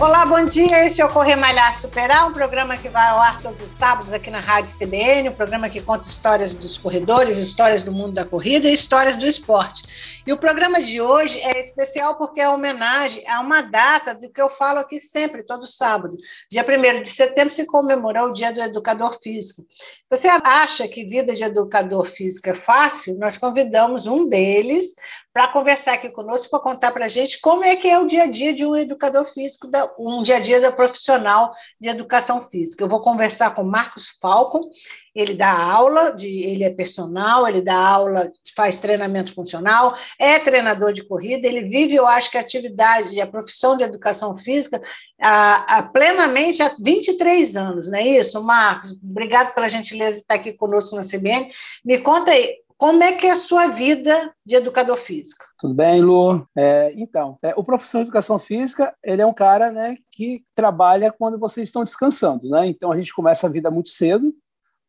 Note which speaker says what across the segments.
Speaker 1: Olá, bom dia. Este é o Correr Malhar Superar, um programa que vai ao ar todos os sábados aqui na Rádio CBN, um programa que conta histórias dos corredores, histórias do mundo da corrida e histórias do esporte. E o programa de hoje é especial porque é homenagem a uma data do que eu falo aqui sempre, todo sábado. Dia 1 de setembro se comemorou o Dia do Educador Físico. Você acha que vida de educador físico é fácil? Nós convidamos um deles para conversar aqui conosco, para contar para a gente como é que é o dia a dia de um educador físico, um dia a dia da profissional de educação física. Eu vou conversar com Marcos Falcon, ele dá aula, de, ele é personal, ele dá aula, faz treinamento funcional, é treinador de corrida, ele vive, eu acho que a atividade, a profissão de educação física a, a, plenamente há 23 anos, não é isso, Marcos? Obrigado pela gentileza de estar aqui conosco na CBN. Me conta aí, como é que é a sua vida de educador físico?
Speaker 2: Tudo bem, Lu? É, então, é, o professor de educação física, ele é um cara né, que trabalha quando vocês estão descansando, né? Então, a gente começa a vida muito cedo.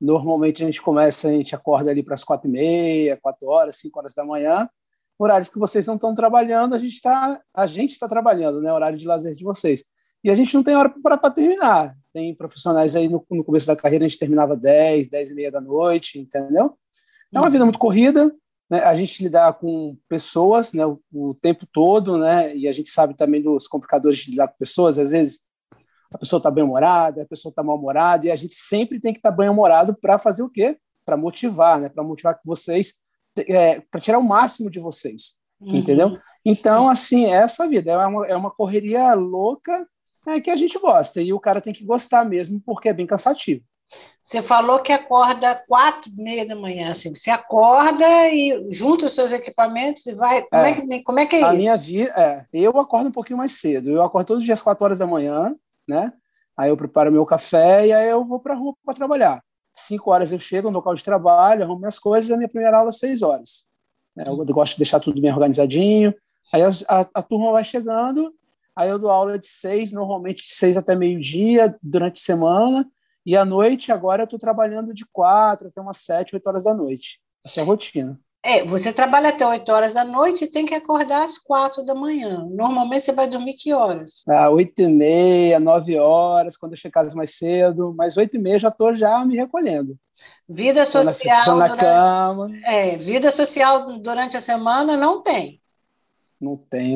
Speaker 2: Normalmente, a gente começa, a gente acorda ali para as quatro e meia, quatro horas, cinco horas da manhã. Horários que vocês não estão trabalhando, a gente está a gente está trabalhando, né? Horário de lazer de vocês. E a gente não tem hora para terminar. Tem profissionais aí no, no começo da carreira, a gente terminava 10, 10 e meia da noite, entendeu? É uma vida muito corrida, né? a gente lidar com pessoas né, o, o, tempo todo, né? e a gente sabe também dos complicadores de lidar com pessoas, às vezes a pessoa está bem-humorada, a pessoa está mal-humorada, e a gente sempre tem que estar tá bem-humorado para fazer o quê? Para motivar, né? para motivar que vocês, é, para tirar o máximo de vocês, uhum. entendeu? Então, assim, é essa vida é uma, é uma correria louca é, que a gente gosta, e o cara tem que gostar mesmo, porque é bem cansativo.
Speaker 1: Você falou que acorda quatro e meia da manhã, assim. Você acorda e junta os seus equipamentos e vai. Como é, é que, como é, que é
Speaker 2: a
Speaker 1: isso?
Speaker 2: minha vida, é, eu acordo um pouquinho mais cedo. Eu acordo todos os dias quatro horas da manhã, né? Aí eu preparo meu café e aí eu vou para a rua para trabalhar. Cinco horas eu chego no local de trabalho, arrumo minhas coisas. A minha primeira aula é seis horas. Né? Eu gosto de deixar tudo bem organizadinho. Aí a, a, a turma vai chegando. Aí eu dou aula de seis, normalmente de seis até meio dia durante a semana. E à noite, agora eu estou trabalhando de quatro até umas sete, oito horas da noite. Essa é a rotina.
Speaker 1: É, você trabalha até 8 horas da noite e tem que acordar às 4 da manhã. Normalmente você vai dormir que horas?
Speaker 2: Ah, 8 e meia, 9 horas, quando eu chegar mais cedo. Mas 8 e meia já estou já me recolhendo.
Speaker 1: Vida social. Estou
Speaker 2: na, durante, cama.
Speaker 1: É, vida social durante a semana não tem.
Speaker 2: Não tem.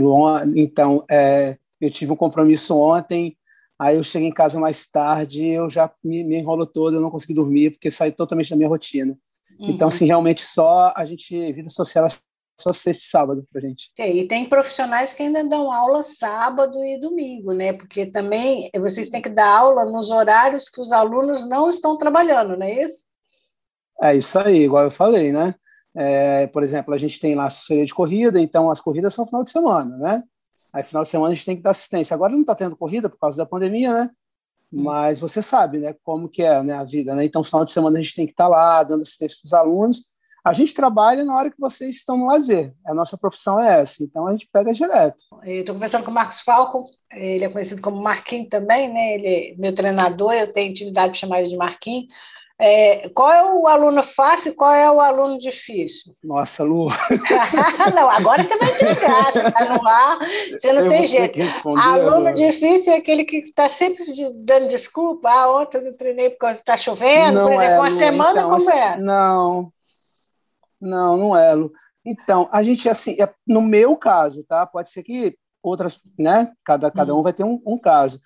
Speaker 2: Então, é, eu tive um compromisso ontem Aí eu cheguei em casa mais tarde, eu já me, me enrolo todo, eu não consegui dormir, porque saiu totalmente da minha rotina. Uhum. Então, assim, realmente só a gente, vida social é só sexta e sábado pra gente.
Speaker 1: É, e tem profissionais que ainda dão aula sábado e domingo, né? Porque também vocês têm que dar aula nos horários que os alunos não estão trabalhando, não é isso?
Speaker 2: É isso aí, igual eu falei, né? É, por exemplo, a gente tem lá assessoria de corrida, então as corridas são final de semana, né? Aí, final de semana, a gente tem que dar assistência. Agora não está tendo corrida por causa da pandemia, né? Hum. Mas você sabe, né, como que é né, a vida, né? Então, final de semana a gente tem que estar tá lá, dando assistência para os alunos. A gente trabalha na hora que vocês estão no lazer. A nossa profissão é essa, então a gente pega direto.
Speaker 1: Estou conversando com o Marcos Falco, ele é conhecido como Marquinhos também, né? Ele é meu treinador, eu tenho intimidade de chamar ele de Marquinhos. É, qual é o aluno fácil e qual é o aluno difícil?
Speaker 2: Nossa, Lu.
Speaker 1: não, agora você vai entregar, você está no ar, você não eu tem jeito. Aluno agora. difícil é aquele que está sempre dando desculpa. Ah, ontem eu não treinei porque está chovendo, não por exemplo, é, uma Lu. semana então, conversa.
Speaker 2: Assim, não, não, não é, Lu. Então, a gente, assim, é, no meu caso, tá? Pode ser que outras, né? Cada, cada um vai ter um, um caso.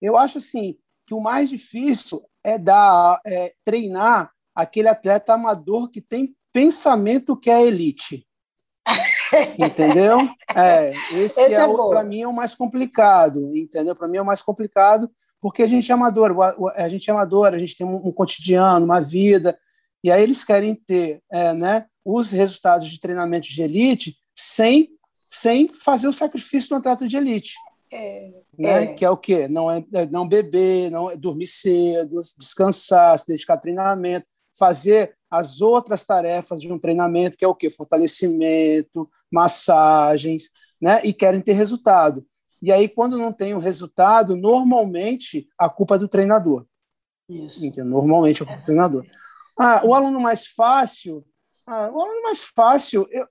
Speaker 2: Eu acho, assim, que o mais difícil é dar, é, treinar aquele atleta amador que tem pensamento que é elite. entendeu? É, esse, esse é, é para mim é o mais complicado, entendeu? Para mim é o mais complicado porque a gente é amador, a gente é amador, a gente tem um, um cotidiano, uma vida, e aí eles querem ter, é, né, os resultados de treinamento de elite sem sem fazer o sacrifício do atleta de elite. É, né? É. Que é o quê? Não é, é não beber, não é dormir cedo, descansar, se dedicar a treinamento, fazer as outras tarefas de um treinamento, que é o quê? Fortalecimento, massagens, né? E querem ter resultado. E aí, quando não tem o resultado, normalmente a culpa é do treinador. Isso. Normalmente é a culpa do treinador. Ah, o aluno mais fácil, ah, o aluno mais fácil, eu,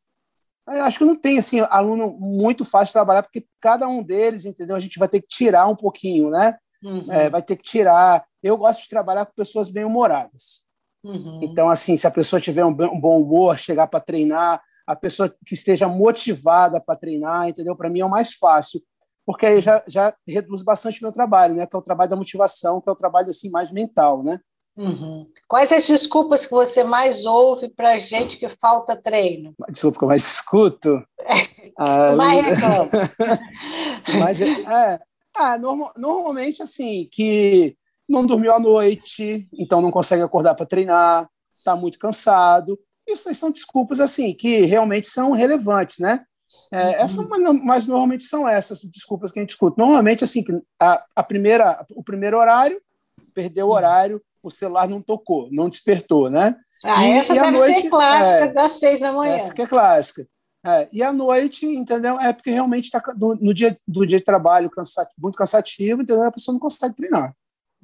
Speaker 2: eu acho que não tem assim aluno muito fácil de trabalhar, porque cada um deles, entendeu? A gente vai ter que tirar um pouquinho, né? Uhum. É, vai ter que tirar. Eu gosto de trabalhar com pessoas bem humoradas. Uhum. Então, assim, se a pessoa tiver um, bom humor, chegar para treinar, a pessoa que esteja motivada para treinar, entendeu? Para mim é o mais fácil, porque aí já, já reduz bastante meu trabalho, né? Que é o trabalho da motivação, que é o trabalho assim mais mental, né?
Speaker 1: Uhum. Quais as desculpas que você mais ouve para gente que falta treino?
Speaker 2: Desculpa que eu mais escuto. ah, mais Mas é, é normal, normalmente assim que não dormiu à noite, então não consegue acordar para treinar, está muito cansado. Isso são desculpas assim que realmente são relevantes, né? É, uhum. Essas, mas normalmente são essas desculpas que a gente escuta. Normalmente assim a, a primeira, o primeiro horário perdeu o uhum. horário, o celular não tocou, não despertou, né?
Speaker 1: Ah, e, essa e deve noite, ser clássica é, das seis da manhã.
Speaker 2: Essa que é clássica. É, e à noite, entendeu? É porque realmente está no dia do dia de trabalho cansativo, muito cansativo, entendeu? A pessoa não consegue treinar.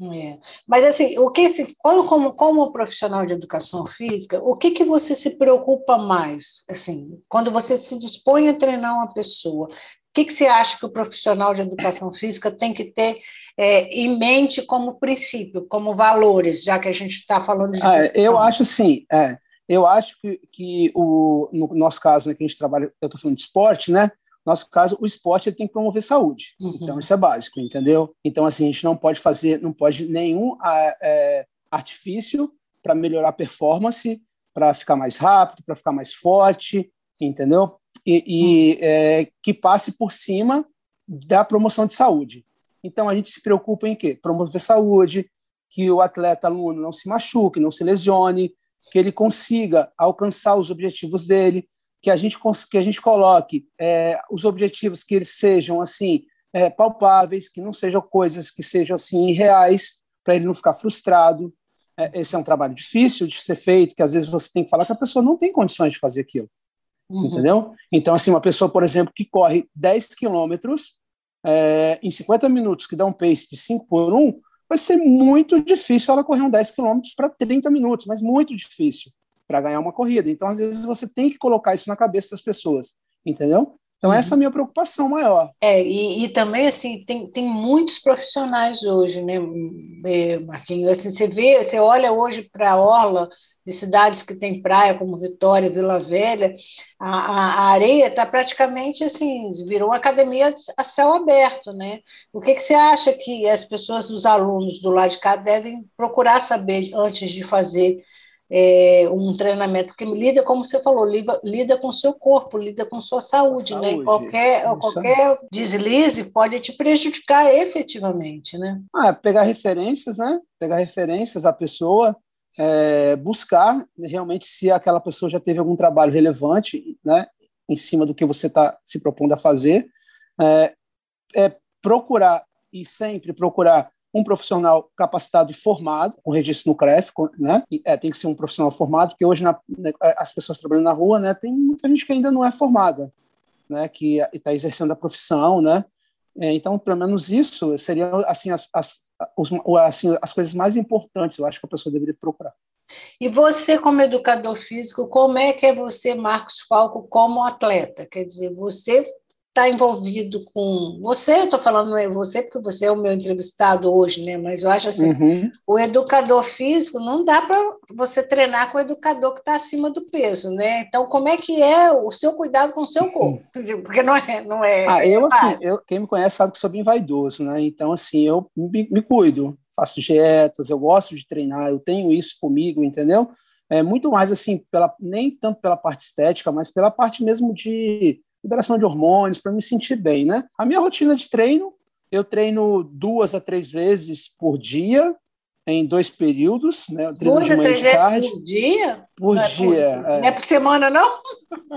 Speaker 1: É. Mas assim, o que se, como, como, como profissional de educação física, o que, que você se preocupa mais? Assim, quando você se dispõe a treinar uma pessoa, que, que você acha que o profissional de educação física tem que ter é, em mente como princípio, como valores, já que a gente está falando de.
Speaker 2: Ah, eu acho sim. É, eu acho que, que o, no nosso caso, né, que a gente trabalha, eu estou falando de esporte, né? No nosso caso, o esporte tem que promover saúde. Uhum. Então, isso é básico, entendeu? Então, assim, a gente não pode fazer, não pode nenhum é, artifício para melhorar a performance, para ficar mais rápido, para ficar mais forte, entendeu? E, e uhum. é, que passe por cima da promoção de saúde. Então, a gente se preocupa em quê? Promover saúde, que o atleta aluno não se machuque, não se lesione, que ele consiga alcançar os objetivos dele, que a gente, que a gente coloque é, os objetivos que eles sejam assim é, palpáveis, que não sejam coisas que sejam assim irreais, para ele não ficar frustrado. É, esse é um trabalho difícil de ser feito, que às vezes você tem que falar que a pessoa não tem condições de fazer aquilo. Uhum. Entendeu? Então, assim, uma pessoa, por exemplo, que corre 10 quilômetros é, em 50 minutos, que dá um pace de 5 por 1, vai ser muito difícil ela correr um 10 quilômetros para 30 minutos, mas muito difícil para ganhar uma corrida. Então, às vezes, você tem que colocar isso na cabeça das pessoas, entendeu? Então, uhum. essa é a minha preocupação maior.
Speaker 1: É, e, e, também, assim, tem, tem muitos profissionais hoje, né, é, Marquinhos? Assim, você vê, você olha hoje para a Orla, de cidades que têm praia, como Vitória, Vila Velha, a, a, areia está praticamente assim, virou uma academia a céu aberto, né? O que, que você acha que as pessoas, os alunos do lado de cá, devem procurar saber antes de fazer é, um treinamento que lida, como você falou, lida, lida com o seu corpo, lida com sua saúde, né? saúde. né? Qualquer, qualquer deslize pode te prejudicar efetivamente, né?
Speaker 2: Ah, pegar referências, né? Pegar referências da pessoa, é, buscar realmente se aquela pessoa já teve algum trabalho relevante, né, em cima do que você está se propondo a fazer, é, é, procurar e sempre procurar um profissional capacitado e formado, com registro no CREF, né? É, tem que ser um profissional formado, porque hoje na, né, as pessoas trabalhando na rua, né, tem muita gente que ainda não é formada, né, que está exercendo a profissão, né? É, então, pelo menos isso seria assim as, as, os, assim, as coisas mais importantes, eu acho que a pessoa deveria procurar.
Speaker 1: E você, como educador físico, como é que é você, Marcos Falco, como atleta? Quer dizer, você está envolvido com você, eu estou falando não é você, porque você é o meu entrevistado hoje, né? Mas eu acho assim, uhum. o educador físico não dá para você treinar com o educador que está acima do peso, né? Então, como é que é o seu cuidado com o seu corpo? Porque não é, não é.
Speaker 2: Ah, eu assim, eu, quem me conhece sabe que sou bem vaidoso, né? Então, assim, eu me, me cuido, faço dietas, eu gosto de treinar, eu tenho isso comigo, entendeu? É muito mais assim, pela, nem tanto pela parte estética, mas pela parte mesmo de liberação de hormônios, para me sentir bem, né? A minha rotina de treino, eu treino duas a três vezes por dia, em dois períodos, né? Eu treino
Speaker 1: duas de manhã a três vezes por dia?
Speaker 2: Por não dia.
Speaker 1: É por, é. Não é por semana, não?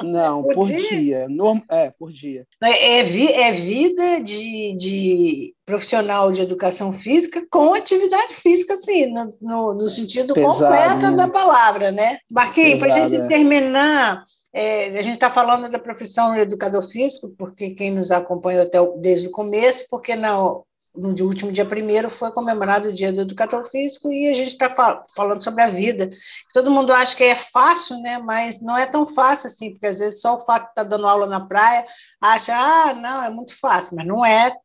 Speaker 2: Não, por, por dia. dia. Norm, é, por dia.
Speaker 1: É, é, vi, é vida de, de profissional de educação física com atividade física, sim, no, no, no sentido Pesado, completo né? da palavra, né? Marquinhos, para a gente é. terminar, É, a gente está falando da profissão educador físico, porque quem nos acompanhou até o, desde o começo, porque não, no último dia primeiro foi comemorado o dia do educador físico e a gente está falando sobre a vida. Todo mundo acha que é fácil, né? Mas não é tão fácil assim, porque às vezes só o fato de estar tá dando aula na praia acha, ah, não, é muito fácil, mas não é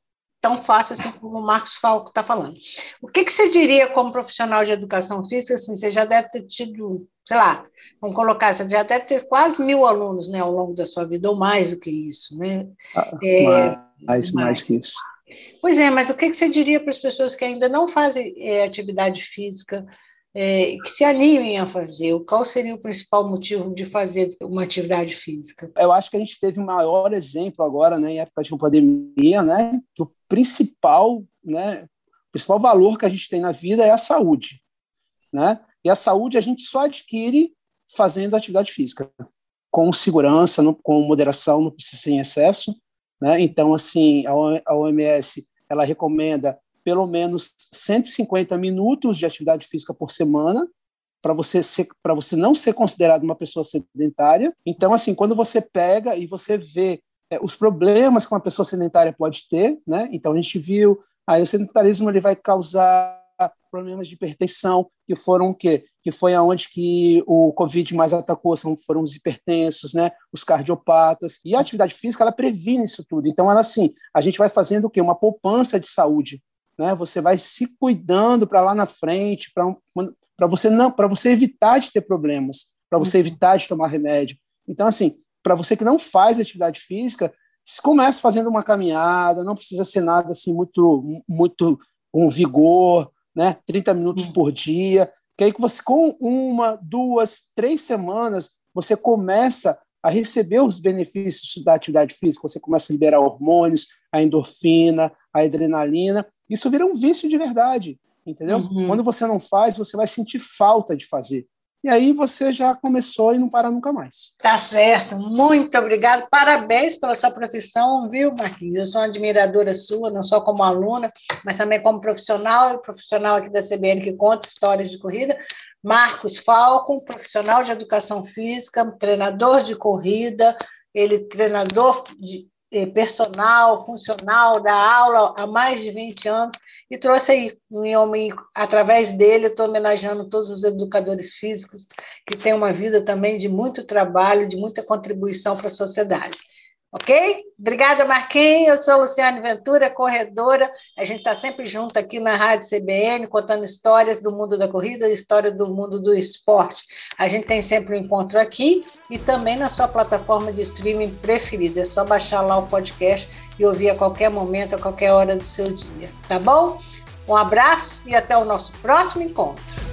Speaker 1: tão fácil assim como o Marcos Falco está falando. O que, que você diria como profissional de educação física? Assim, você já deve ter tido, sei lá, vamos colocar, você já deve ter quase mil alunos né, ao longo da sua vida, ou mais do que isso, né?
Speaker 2: Ah, é, mais, mais, mais que isso.
Speaker 1: Pois é, mas o que você diria para as pessoas que ainda não fazem é, atividade física, é, que se animem a fazer? Qual seria o principal motivo de fazer uma atividade física?
Speaker 2: Eu acho que a gente teve um maior exemplo agora, né, em época de pandemia, né, que o principal, né, o principal valor que a gente tem na vida é a saúde, né? E a saúde a gente só adquire fazendo atividade física, com segurança, com moderação, não precisa ser em excesso, né? Então, assim, a OMS ela recomenda pelo menos 150 minutos de atividade física por semana para você ser para você não ser considerado uma pessoa sedentária. Então, assim, quando você pega e você vê é, os problemas que uma pessoa sedentária pode ter, né? Então a gente viu aí o sedentarismo ele vai causar problemas de hipertensão, que foram o quê? Que foi aonde que o Covid mais atacou, são, foram os hipertensos, né? os cardiopatas. E a atividade física, ela previne isso tudo. Então, ela assim, a gente vai fazendo o quê? Uma poupança de saúde. Né? Você vai se cuidando para lá na frente, para você não, para você evitar de ter problemas, para você uhum. evitar de tomar remédio. Então, assim, para você que não faz atividade física, começa fazendo uma caminhada, não precisa ser nada assim muito muito com vigor, né? 30 minutos hum. por dia, que aí que você com uma, duas, três semanas você começa a receber os benefícios da atividade física, você começa a liberar hormônios, a endorfina, a adrenalina, isso vira um vício de verdade, entendeu? Uhum. Quando você não faz, você vai sentir falta de fazer. E aí você já começou e não para nunca mais.
Speaker 1: Tá certo. Muito obrigado. Parabéns pela sua profissão, viu, Marquinhos? Eu sou uma admiradora sua, não só como aluna, mas também como profissional, profissional aqui da CBN que conta histórias de corrida. Marcos Falco, profissional de educação física, treinador de corrida, ele treinador de personal, funcional, da aula há mais de 20 anos e trouxe aí, através dele, estou homenageando todos os educadores físicos que têm uma vida também de muito trabalho, de muita contribuição para a sociedade. Ok? Obrigada, Marquinhos. Eu sou Luciane Ventura, corredora. A gente está sempre junto aqui na Rádio CBN, contando histórias do mundo da corrida história do mundo do esporte. A gente tem sempre um encontro aqui e também na sua plataforma de streaming preferida. É só baixar lá o podcast e ouvir a qualquer momento, a qualquer hora do seu dia. Tá bom? Um abraço e até o nosso próximo encontro.